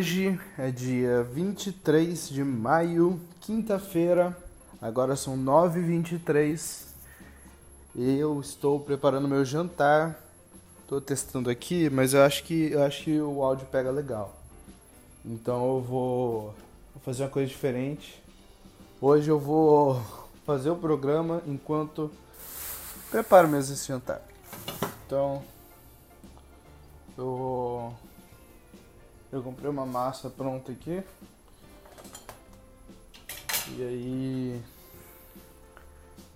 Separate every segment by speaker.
Speaker 1: Hoje é dia 23 de maio, quinta-feira, agora são 9h23 eu estou preparando meu jantar, estou testando aqui, mas eu acho que, eu acho que o áudio pega legal. Então eu vou, vou fazer uma coisa diferente. Hoje eu vou fazer o programa enquanto preparo mesmo esse jantar. Então eu eu comprei uma massa pronta aqui. E aí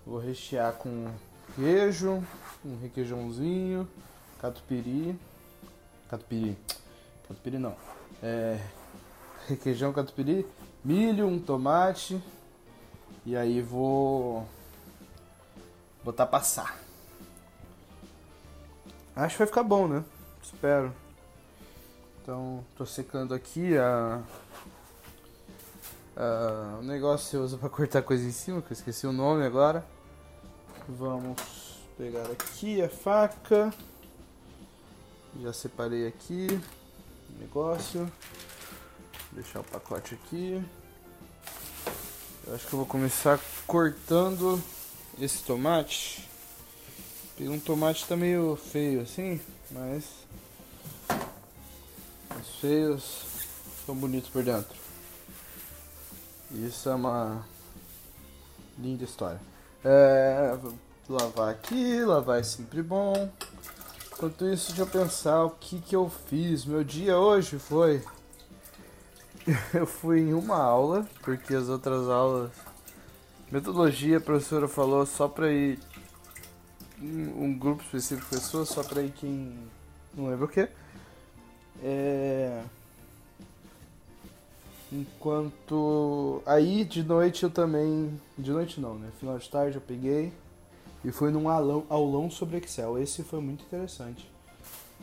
Speaker 1: vou rechear com queijo, um requeijãozinho, catupiry. Catupiry. Catupiry não. É, requeijão, catupiry, milho, um tomate. E aí vou botar passar. Acho que vai ficar bom, né? Espero. Então, tô secando aqui a, a o negócio que você usa para cortar coisa em cima, que eu esqueci o nome agora. Vamos pegar aqui a faca. Já separei aqui o negócio. Vou deixar o pacote aqui. Eu acho que eu vou começar cortando esse tomate. Um tomate tá meio feio assim, mas os feios são bonitos por dentro. Isso é uma linda história. É, lavar aqui, lavar é sempre bom. Enquanto isso, deixa eu pensar o que, que eu fiz. Meu dia hoje foi. Eu fui em uma aula, porque as outras aulas. Metodologia, a professora falou só pra ir. Um grupo específico de pessoas, só pra ir quem. Não lembro o que. É. Enquanto. Aí de noite eu também. De noite não, né? Final de tarde eu peguei e fui num aulão, aulão sobre Excel. Esse foi muito interessante.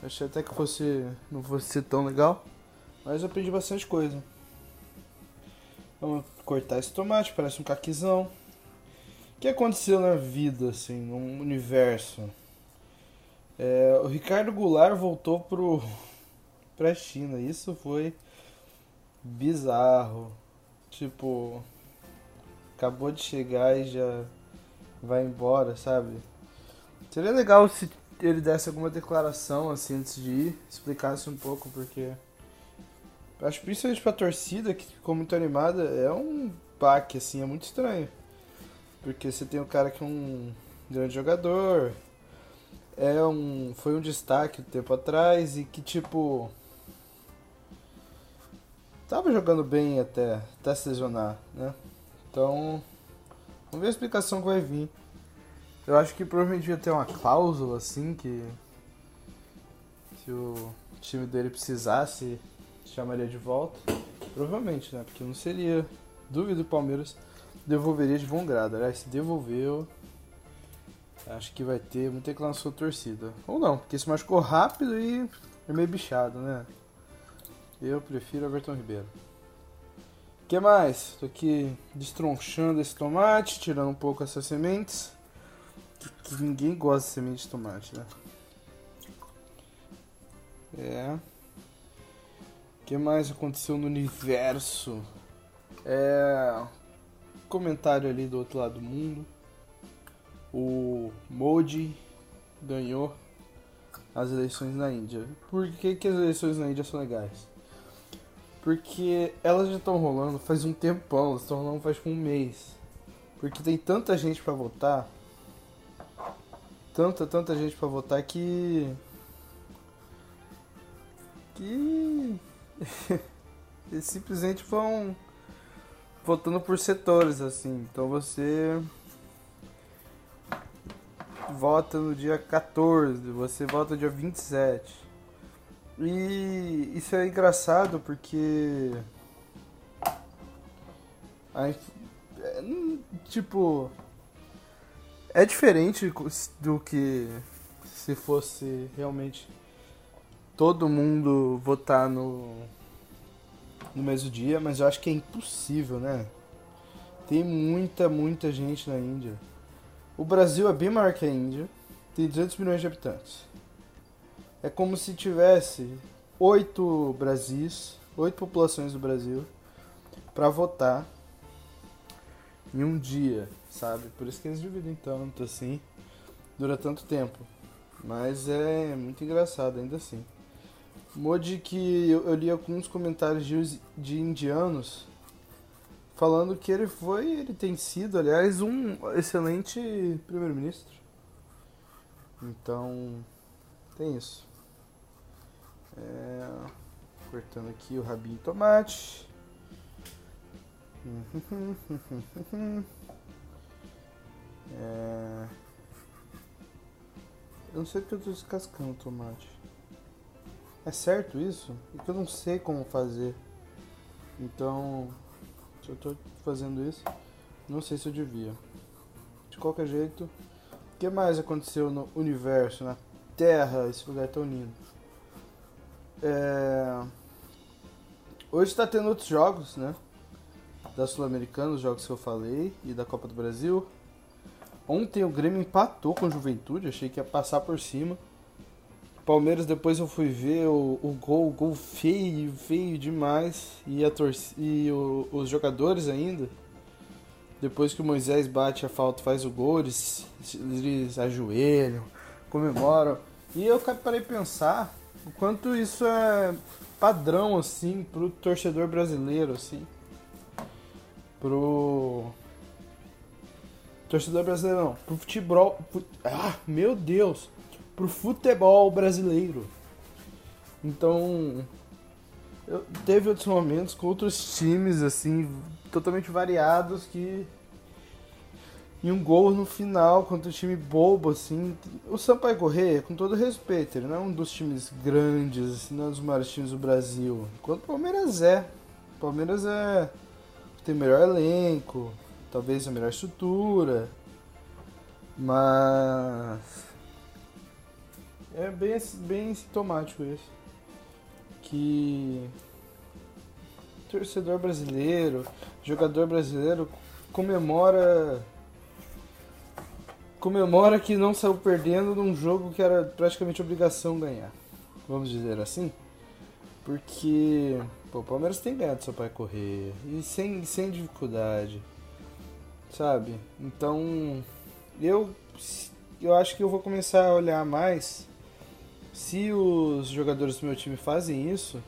Speaker 1: Achei até que fosse. não fosse tão legal. Mas eu aprendi bastante coisa. Vamos cortar esse tomate, parece um caquizão. O que aconteceu na vida, assim, no universo? É, o Ricardo Goulart voltou pro, pra China. Isso foi bizarro. Tipo, acabou de chegar e já vai embora, sabe? Seria legal se ele desse alguma declaração assim antes de ir, explicasse um pouco, porque acho que principalmente pra torcida que ficou muito animada, é um baque assim, é muito estranho. Porque você tem um cara que é um grande jogador, é um foi um destaque um tempo atrás e que tipo Tava jogando bem até, até se lesionar, né? Então, vamos ver a explicação que vai vir. Eu acho que provavelmente ia ter uma cláusula assim que se o time dele precisasse, chamaria de volta. Provavelmente, né? Porque não seria. Duvido o Palmeiras devolveria de bom grado. Aliás, se devolveu, acho que vai ter muita reclamação torcida. Ou não, porque se machucou rápido e é meio bichado, né? Eu prefiro Everton Ribeiro. O que mais? Tô aqui destronchando esse tomate, tirando um pouco essas sementes. Que, ninguém gosta de semente de tomate, né? É. O que mais aconteceu no universo? É. Comentário ali do outro lado do mundo. O Modi ganhou as eleições na Índia. Por que, que as eleições na Índia são legais? Porque elas já estão rolando faz um tempão, elas estão rolando faz um mês. Porque tem tanta gente para votar. Tanta, tanta gente para votar que. Que. Eles simplesmente vão votando por setores, assim. Então você vota no dia 14, você vota no dia 27. E isso é engraçado porque. A, tipo. É diferente do que se fosse realmente todo mundo votar no, no mesmo dia, mas eu acho que é impossível, né? Tem muita, muita gente na Índia. O Brasil é bem maior que a Índia, tem 200 milhões de habitantes. É como se tivesse oito Brasis, oito populações do Brasil para votar em um dia, sabe? Por isso que eles dividem tanto assim, dura tanto tempo. Mas é muito engraçado ainda assim. Modi que eu, li alguns comentários de, de indianos falando que ele foi, ele tem sido, aliás, um excelente primeiro-ministro. Então, tem isso. É, cortando aqui o rabinho de tomate. É, eu não sei porque eu tô descascando o tomate. É certo isso? Porque eu não sei como fazer. Então, se eu tô fazendo isso, não sei se eu devia. De qualquer jeito, o que mais aconteceu no universo, na Terra, esse lugar tão lindo? É... Hoje está tendo outros jogos, né? Da Sul-Americana, os jogos que eu falei, e da Copa do Brasil. Ontem o Grêmio empatou com a Juventude, achei que ia passar por cima. Palmeiras, depois eu fui ver o, o gol, o gol feio, feio demais. E, a e o, os jogadores ainda. Depois que o Moisés bate a falta, faz o gol, eles, eles ajoelham, comemoram. E eu parei pensar o quanto isso é padrão, assim, pro torcedor brasileiro, assim. Pro. Torcedor brasileiro não, pro futebol. Ah, meu Deus! pro futebol brasileiro. Então, eu, teve outros momentos com outros times assim totalmente variados que e um gol no final contra um time bobo assim. O Sampaio Correia, com todo respeito, ele não é um dos times grandes, assim, não é um dos maiores times do Brasil. Enquanto o Palmeiras é. O Palmeiras é tem melhor elenco, talvez a melhor estrutura. Mas é bem, bem sintomático isso. Que torcedor brasileiro, jogador brasileiro comemora comemora que não saiu perdendo num jogo que era praticamente obrigação ganhar. Vamos dizer assim? Porque pô, o Palmeiras tem ganhado seu pai correr e sem, sem dificuldade. Sabe? Então eu eu acho que eu vou começar a olhar mais se os jogadores do meu time fazem isso,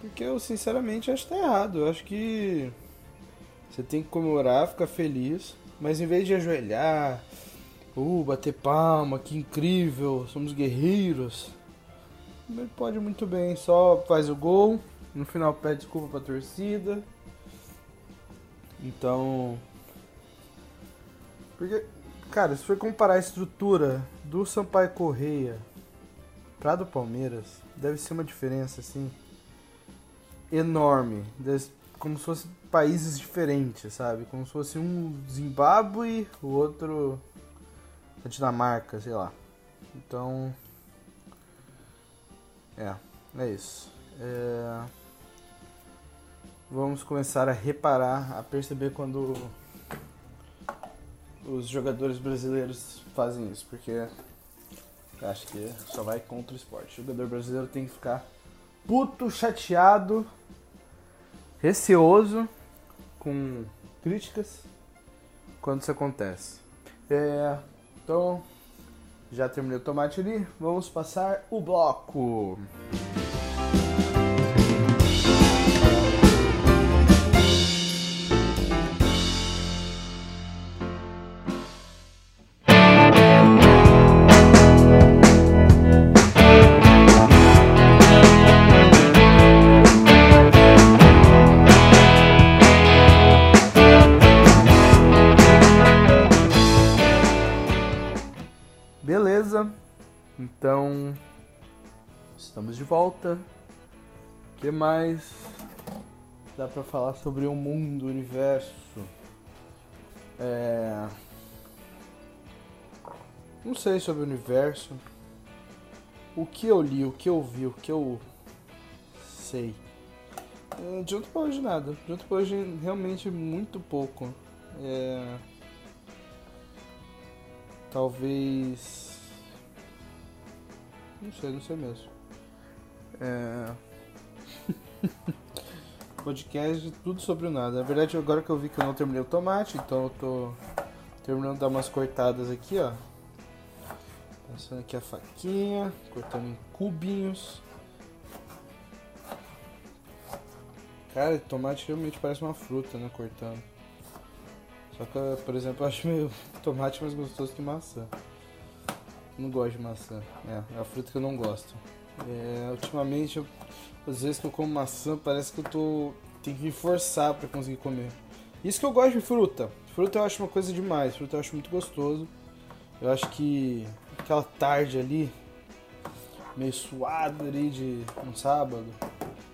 Speaker 1: porque eu sinceramente acho que tá errado. Eu acho que você tem que comemorar, ficar feliz, mas em vez de ajoelhar, uh, bater palma, que incrível, somos guerreiros. Ele pode muito bem, só faz o gol, no final pede desculpa pra torcida. Então. Porque, cara, se for comparar a estrutura do Sampaio Correia pra do Palmeiras deve ser uma diferença assim enorme, como se fossem países diferentes, sabe? Como se fosse um Zimbábue, o outro a Dinamarca, sei lá. Então, é, é isso. É... Vamos começar a reparar, a perceber quando os jogadores brasileiros fazem isso, porque Acho que só vai contra o esporte. O jogador brasileiro tem que ficar puto, chateado, receoso com críticas quando isso acontece. É, então, já terminei o tomate ali, vamos passar o bloco. Então, estamos de volta. O que mais dá para falar sobre o mundo, o universo? É... Não sei sobre o universo. O que eu li, o que eu vi, o que eu sei. É, de pra hoje nada. De pra hoje realmente muito pouco. É... Talvez Não sei, não sei mesmo. É... Podcast, tudo sobre o nada. Na verdade, agora que eu vi que eu não terminei o tomate, então eu tô terminando de dar umas cortadas aqui, ó. Passando aqui a faquinha, cortando em cubinhos. Cara, tomate realmente parece uma fruta, né? Cortando. Só que, por exemplo, eu acho meio tomate mais gostoso que maçã. Não gosto de maçã. É, é a fruta que eu não gosto. É, ultimamente, eu, às vezes que eu como maçã, parece que eu tô. tenho que me forçar pra conseguir comer. Isso que eu gosto de fruta. Fruta eu acho uma coisa demais. Fruta eu acho muito gostoso. Eu acho que aquela tarde ali, meio suado ali de um sábado,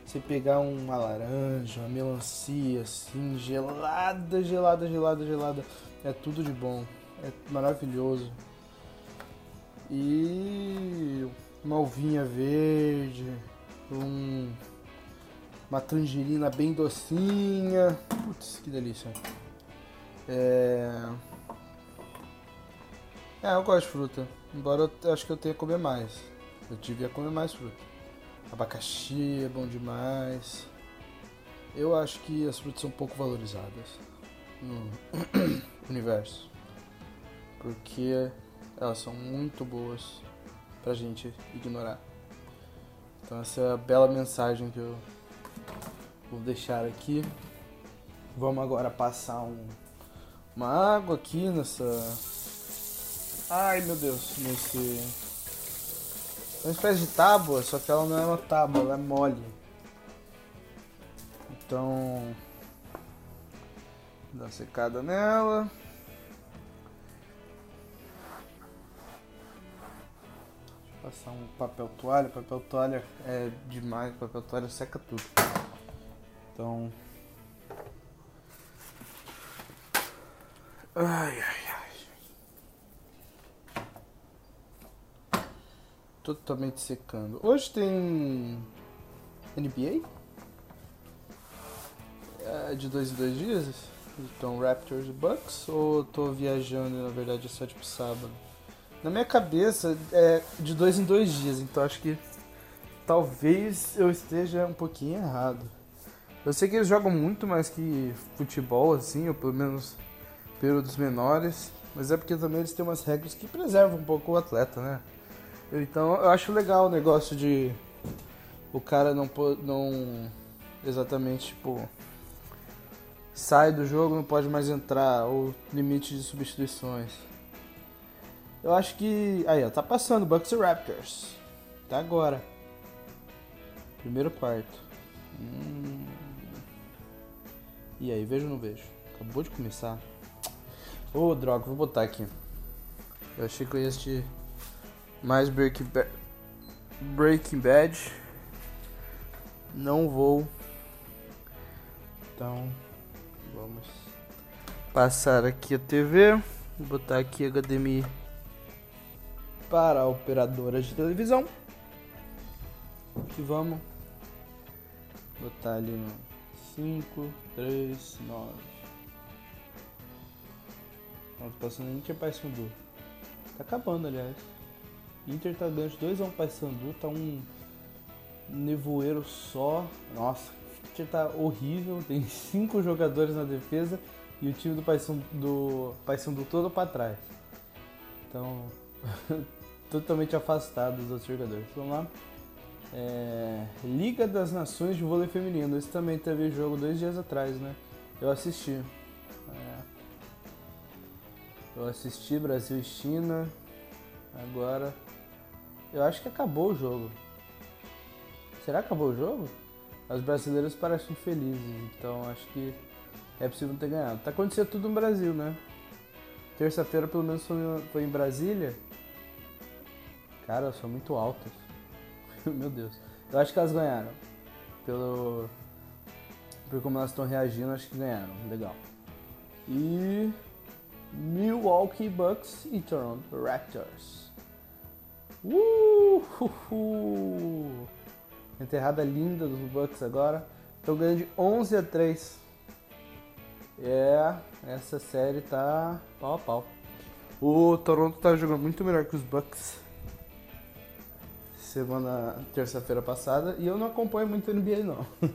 Speaker 1: você pegar uma laranja, uma melancia assim, gelada, gelada, gelada, gelada, é tudo de bom. É maravilhoso. E uma uvinha verde, um, uma tangerina bem docinha. Putz, que delícia. É... é, eu gosto de fruta. Embora eu acho que eu tenha que comer mais. Eu devia comer mais fruta. Abacaxi é bom demais. Eu acho que as frutas são pouco valorizadas no universo. Porque elas são muito boas pra gente ignorar. Então essa é a bela mensagem que eu vou deixar aqui. Vamos agora passar um, uma água aqui nessa. Ai meu Deus, nesse. É uma espécie de tábua, só que ela não é uma tábua, ela é mole. Então. Dá uma secada nela. Passar um papel toalha, papel toalha é demais, papel toalha seca tudo. Então. Ai, ai, ai. Totalmente secando. Hoje tem. NBA? É de dois em dois dias? Então, Raptors e Bucks? Ou tô viajando na verdade é só tipo sábado? Na minha cabeça é de dois em dois dias, então acho que talvez eu esteja um pouquinho errado. Eu sei que eles jogam muito mais que futebol, assim, ou pelo menos períodos menores, mas é porque também eles têm umas regras que preservam um pouco o atleta, né? Então eu acho legal o negócio de o cara não não exatamente tipo sai do jogo, não pode mais entrar, ou limite de substituições. Eu acho que. Aí, ó, tá passando Bucks e Raptors. Tá agora. Primeiro quarto. Hum... E aí, vejo ou não vejo? Acabou de começar. Ô, oh, droga, vou botar aqui. Eu achei que eu ia assistir mais Breaking Bad. Breaking Bad. Não vou. Então, vamos passar aqui a TV. Vou botar aqui HDMI para a operadora de televisão. E vamos botar ali no 5, 3, 9. Não tô passando tinha Paysandu. Tá acabando, aliás. Inter tá ganhando 2x1 um Paysandu, tá um nevoeiro só. Nossa, Inter tá horrível, tem 5 jogadores na defesa e o time do Paysandu, do Paysandu todo para trás. Então, totalmente afastado dos outros jogadores. Vamos lá. É, Liga das Nações de Vôlei Feminino. Esse também teve jogo dois dias atrás, né? Eu assisti. É, eu assisti Brasil e China. Agora. Eu acho que acabou o jogo. Será que acabou o jogo? As brasileiras parecem felizes, então acho que é possível ter ganhado. Tá acontecendo tudo no Brasil, né? Terça-feira pelo menos foi em Brasília. Cara, são muito altas. Meu Deus. Eu acho que elas ganharam. Pelo. Por como elas estão reagindo, acho que ganharam. Legal. E. Milwaukee Bucks e Toronto Raptors. Uh! Enterrada linda dos Bucks agora. Estão ganhando de 11 a 3. É, essa série tá pau a pau. O Toronto tá jogando muito melhor que os Bucks semana, terça-feira passada, e eu não acompanho muito NBA não.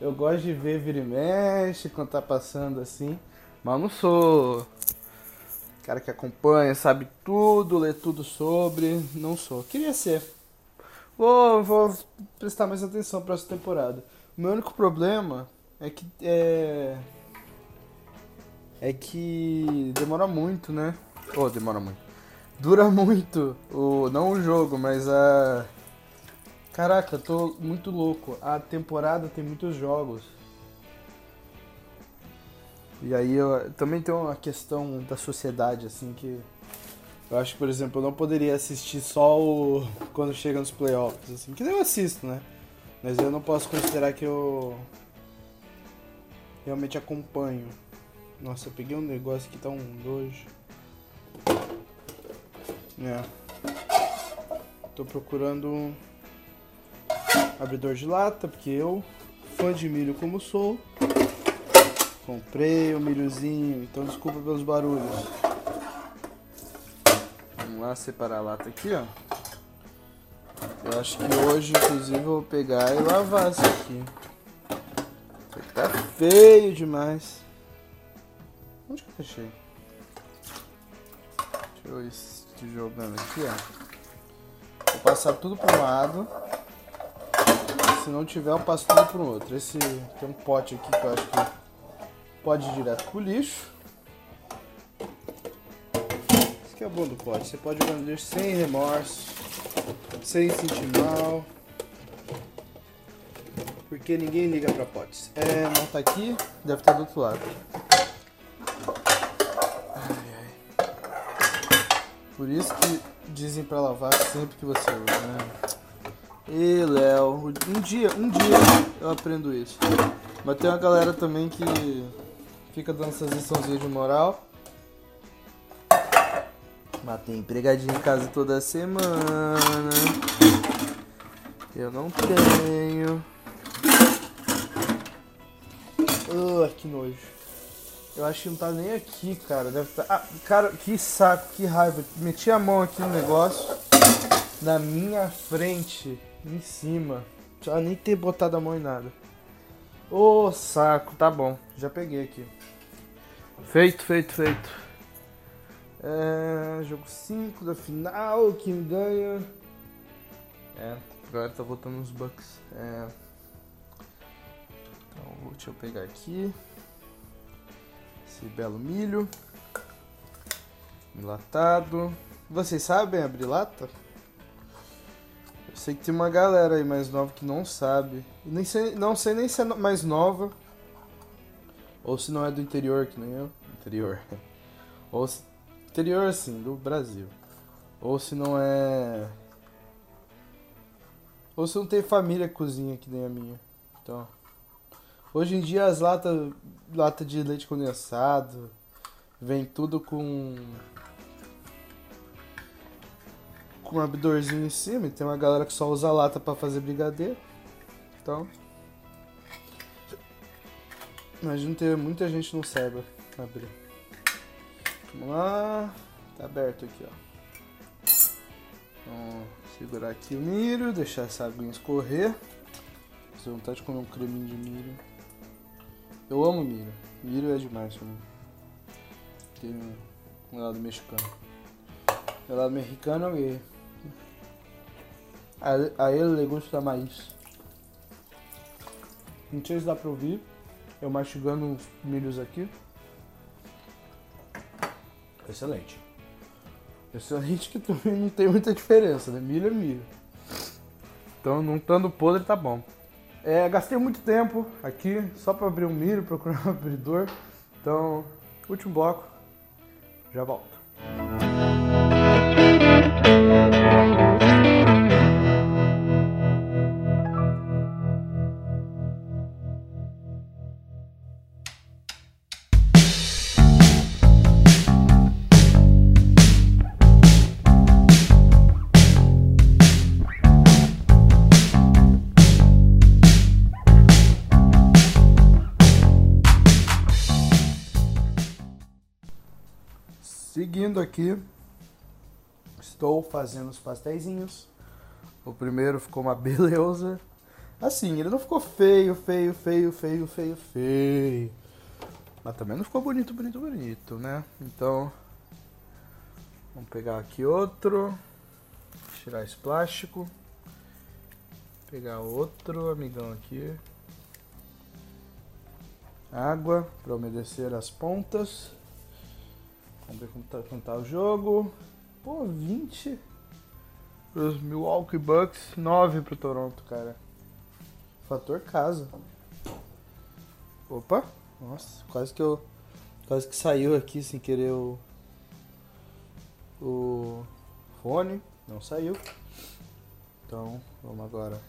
Speaker 1: Eu gosto de ver vira e mexe quando tá passando assim, mas não sou cara que acompanha, sabe tudo, lê tudo sobre, não sou. Queria ser. Vou, vou prestar mais atenção para essa temporada. O meu único problema é que é é que demora muito, né? Ou oh, demora muito. Dura muito o não o jogo, mas a Caraca, tô muito louco. A temporada tem muitos jogos. E aí eu também tem uma questão da sociedade assim que eu acho que, por exemplo, eu não poderia assistir só o quando chega nos playoffs assim, que nem eu assisto, né? Mas eu não posso considerar que eu realmente acompanho. Nossa, eu peguei um negócio que tá um dojo. É. Tô procurando abridor de lata, porque eu, fã de milho como sou, comprei o milhozinho, então desculpa pelos barulhos. Vamos lá separar a lata aqui, ó. Eu acho que hoje, inclusive, eu vou pegar e lavar isso aqui. Isso aqui tá feio demais. Onde que eu deixei? Deixa eu ir jogando aqui, ó. Vou passar tudo pro lado. Se não tiver, eu passo tudo para um outro. Esse tem um pote aqui que eu acho que pode ir direto pro lixo. Isso que é o bom do pote. Você pode jogar no lixo sem remorso, sem sentir mal. Porque ninguém liga para potes. É, não tá aqui, deve estar do outro lado. Por isso que dizem para lavar sempre que você usa, né? E Léo, um dia, um dia eu aprendo isso. Mas tem uma galera também que fica dando essas liçãozinhas de moral. Mas tem empregadinho em casa toda semana. Eu não tenho. Uh, que nojo. Eu acho que não tá nem aqui, cara. Deve tá... Ah, cara, que saco, que raiva. Meti a mão aqui no negócio. Na minha frente em cima. Já nem ter botado a mão em nada. Ô oh, saco, tá bom. Já peguei aqui. Feito, feito, feito. É, jogo 5 da final. Quem ganha? É, agora tá voltando os Bucks. É. Então, deixa eu pegar aqui. Esse belo milho. Enlatado. Vocês sabem abrir lata? Eu sei que tem uma galera aí mais nova que não sabe. Nem sei, não sei nem se é mais nova. Ou se não é do interior, que nem eu. Interior. Ou se, interior, assim, do Brasil. Ou se não é. Ou se não tem família cozinha que nem a minha. Então. Hoje em dia as latas lata de leite condensado vem tudo com com um abridorzinho em cima e tem uma galera que só usa lata para fazer brigadeiro. Então. Imagino ter muita gente não saiba abrir. Vamos lá. Tá aberto aqui, ó. Vamos segurar aqui o milho, deixar essa aguinha escorrer. Você vontade de comer um creminho de milho. Eu amo milho. Milho é demais pra mim. Tem um lado mexicano. O lado mexicano é a, ele le gusta mais. Não sei se dá pra ouvir. Eu mastigando uns milhos aqui. Excelente. Excelente que também não tem muita diferença, né? Milho é milho. Então, não estando podre, tá bom. É, gastei muito tempo aqui só para abrir um milho, procurar um abridor. Então, último bloco. Já volto. Aqui, estou fazendo os pastéis O primeiro ficou uma beleza. Assim, ele não ficou feio, feio, feio, feio, feio, feio. Mas também não ficou bonito, bonito, bonito, né? Então, vamos pegar aqui outro. Tirar esse plástico. Pegar outro amigão aqui. Água para umedecer as pontas. Vamos ver como tá, como tá o jogo. Pô, 20 pros Milwaukee Bucks, 9 pro Toronto, cara. Fator casa. Opa, nossa, quase que eu. Quase que saiu aqui sem querer o. O fone. Não saiu. Então, vamos agora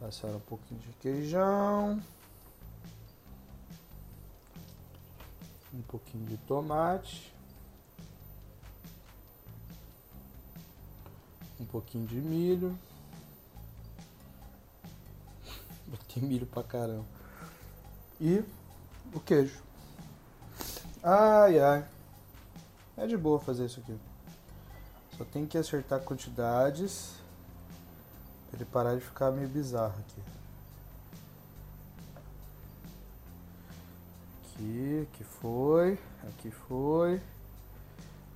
Speaker 1: passar um pouquinho de queijão. Um pouquinho de tomate. Um pouquinho de milho. Botei milho pra caramba. E o queijo. Ai ai. É de boa fazer isso aqui. Só tem que acertar quantidades pra ele parar de ficar meio bizarro aqui. Aqui, aqui foi, aqui foi.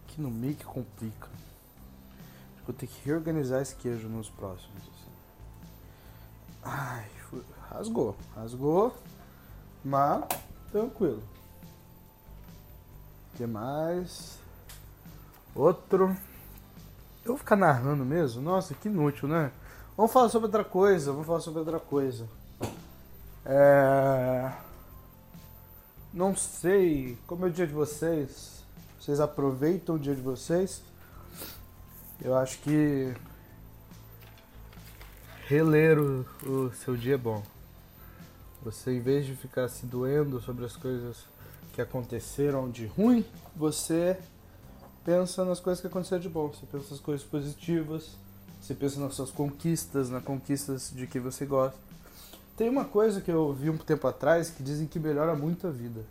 Speaker 1: Aqui no meio que complica. Vou ter que reorganizar esse queijo nos próximos. Assim. Ai, foi, rasgou, rasgou, mas tranquilo. O que mais? Outro. Eu vou ficar narrando mesmo? Nossa, que inútil, né? Vamos falar sobre outra coisa. Vamos falar sobre outra coisa. É... Não sei como é o dia de vocês. Vocês aproveitam o dia de vocês? Eu acho que reler o, o seu dia é bom. Você, em vez de ficar se doendo sobre as coisas que aconteceram de ruim, você pensa nas coisas que aconteceram de bom, você pensa nas coisas positivas, você pensa nas suas conquistas, nas conquistas de que você gosta. Tem uma coisa que eu vi um tempo atrás que dizem que melhora muito a vida,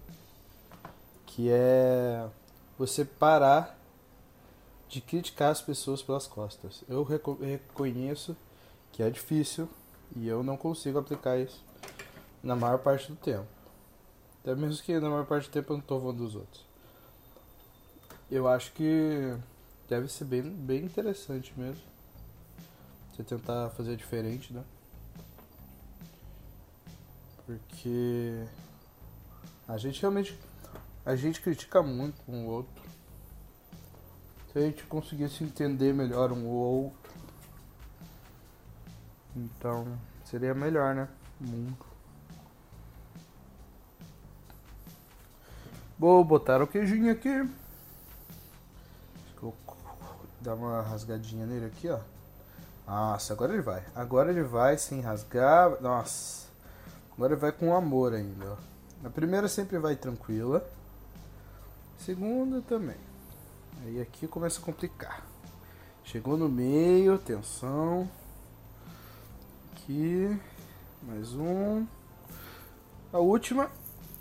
Speaker 1: que é você parar de criticar as pessoas pelas costas. Eu reconheço que é difícil e eu não consigo aplicar isso na maior parte do tempo. Até mesmo que na maior parte do tempo eu não estou falando dos outros eu acho que deve ser bem, bem interessante mesmo. Você tentar fazer diferente, né? Porque a gente realmente a gente critica muito um outro. Se a gente conseguisse entender melhor um outro, então seria melhor, né? O mundo. Vou botar o queijinho aqui. Vou dar uma rasgadinha nele aqui, ó. Nossa, agora ele vai. Agora ele vai sem rasgar. Nossa. Agora vai com amor ainda, ó. A primeira sempre vai tranquila. segunda também. Aí aqui começa a complicar. Chegou no meio, tensão. Aqui. Mais um. A última.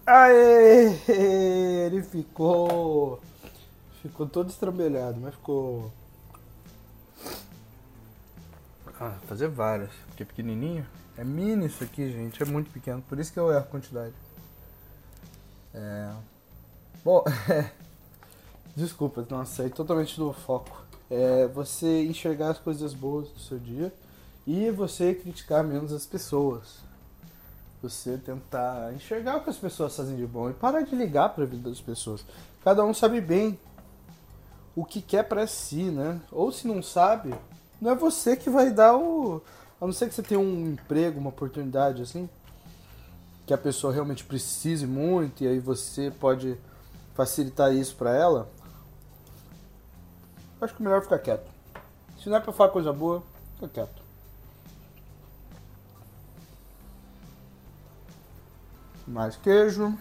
Speaker 1: Aê! Ele ficou. Ficou todo estrambelhado, mas ficou. Ah, fazer várias. Porque é pequenininho. É mini isso aqui, gente. É muito pequeno. Por isso que eu erro a quantidade. É. Bom. Desculpa, nossa, saí totalmente do foco. É você enxergar as coisas boas do seu dia e você criticar menos as pessoas. Você tentar enxergar o que as pessoas fazem de bom e parar de ligar para a vida das pessoas. Cada um sabe bem o que quer para si, né? Ou se não sabe, não é você que vai dar o. A não ser que você tenha um emprego, uma oportunidade assim, que a pessoa realmente precise muito e aí você pode facilitar isso para ela. Acho que é melhor ficar quieto. Se não é pra falar coisa boa, fica quieto. Mais queijo.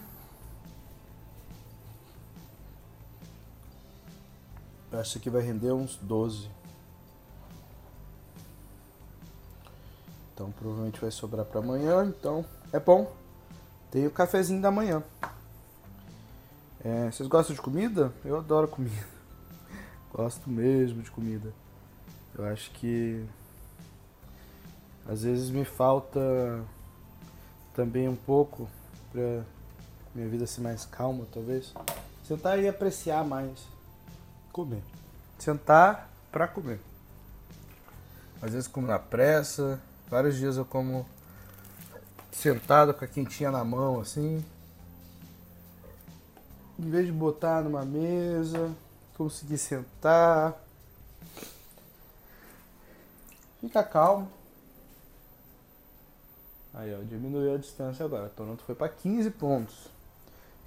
Speaker 1: Acho que vai render uns 12. Então provavelmente vai sobrar para amanhã. Então é bom. Tem o cafezinho da manhã. É, vocês gostam de comida? Eu adoro comida. Gosto mesmo de comida. Eu acho que Às vezes me falta também um pouco para minha vida ser mais calma, talvez. Sentar e apreciar mais comer. Sentar para comer. Às vezes como na pressa, vários dias eu como sentado com a quentinha na mão assim. Em vez de botar numa mesa, conseguir sentar. Fica calmo. Aí, ó, diminuiu a distância agora. Toronto foi para 15 pontos.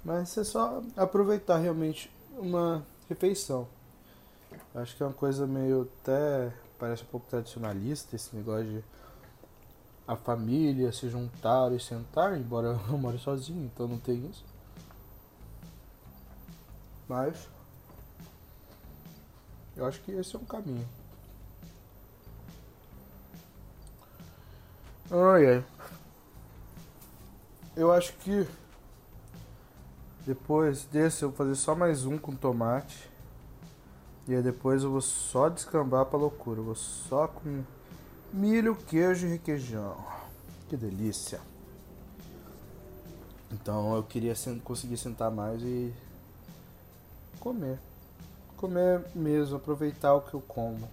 Speaker 1: Mas é só aproveitar realmente uma refeição. Acho que é uma coisa meio até parece um pouco tradicionalista esse negócio de a família se juntar e sentar, embora eu moro sozinho, então não tem isso. Mas eu acho que esse é um caminho. Ai, ai. Eu acho que depois desse eu vou fazer só mais um com tomate. E aí depois eu vou só descambar pra loucura. Eu vou só com milho, queijo e requeijão. Que delícia. Então eu queria conseguir sentar mais e comer. Comer mesmo, aproveitar o que eu como.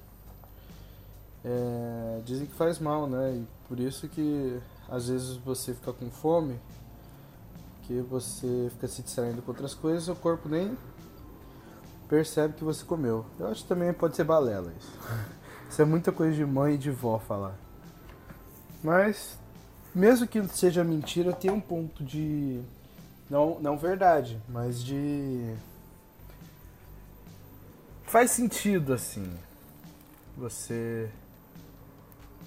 Speaker 1: É, dizem que faz mal, né? E por isso que às vezes você fica com fome, que você fica se distraindo com outras coisas, seu corpo nem percebe que você comeu. Eu acho que também pode ser balela isso. Isso é muita coisa de mãe e de vó falar. Mas, mesmo que seja mentira, tem um ponto de. Não, não verdade, mas de. Faz sentido assim. Você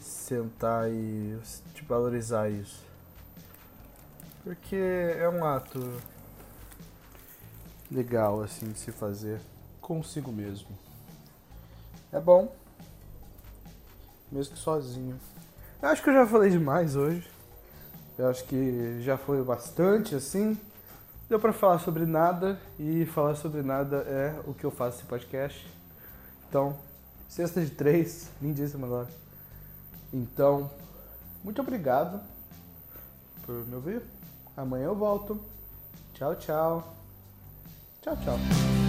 Speaker 1: sentar e te valorizar isso. Porque é um ato legal assim de se fazer consigo mesmo. É bom, mesmo que sozinho. Eu acho que eu já falei demais hoje. Eu acho que já foi bastante assim. Deu para falar sobre nada e falar sobre nada é o que eu faço nesse podcast. Então, sexta de três, lindíssima agora. Então, muito obrigado por me ouvir. Amanhã eu volto. Tchau, tchau. Tchau, tchau.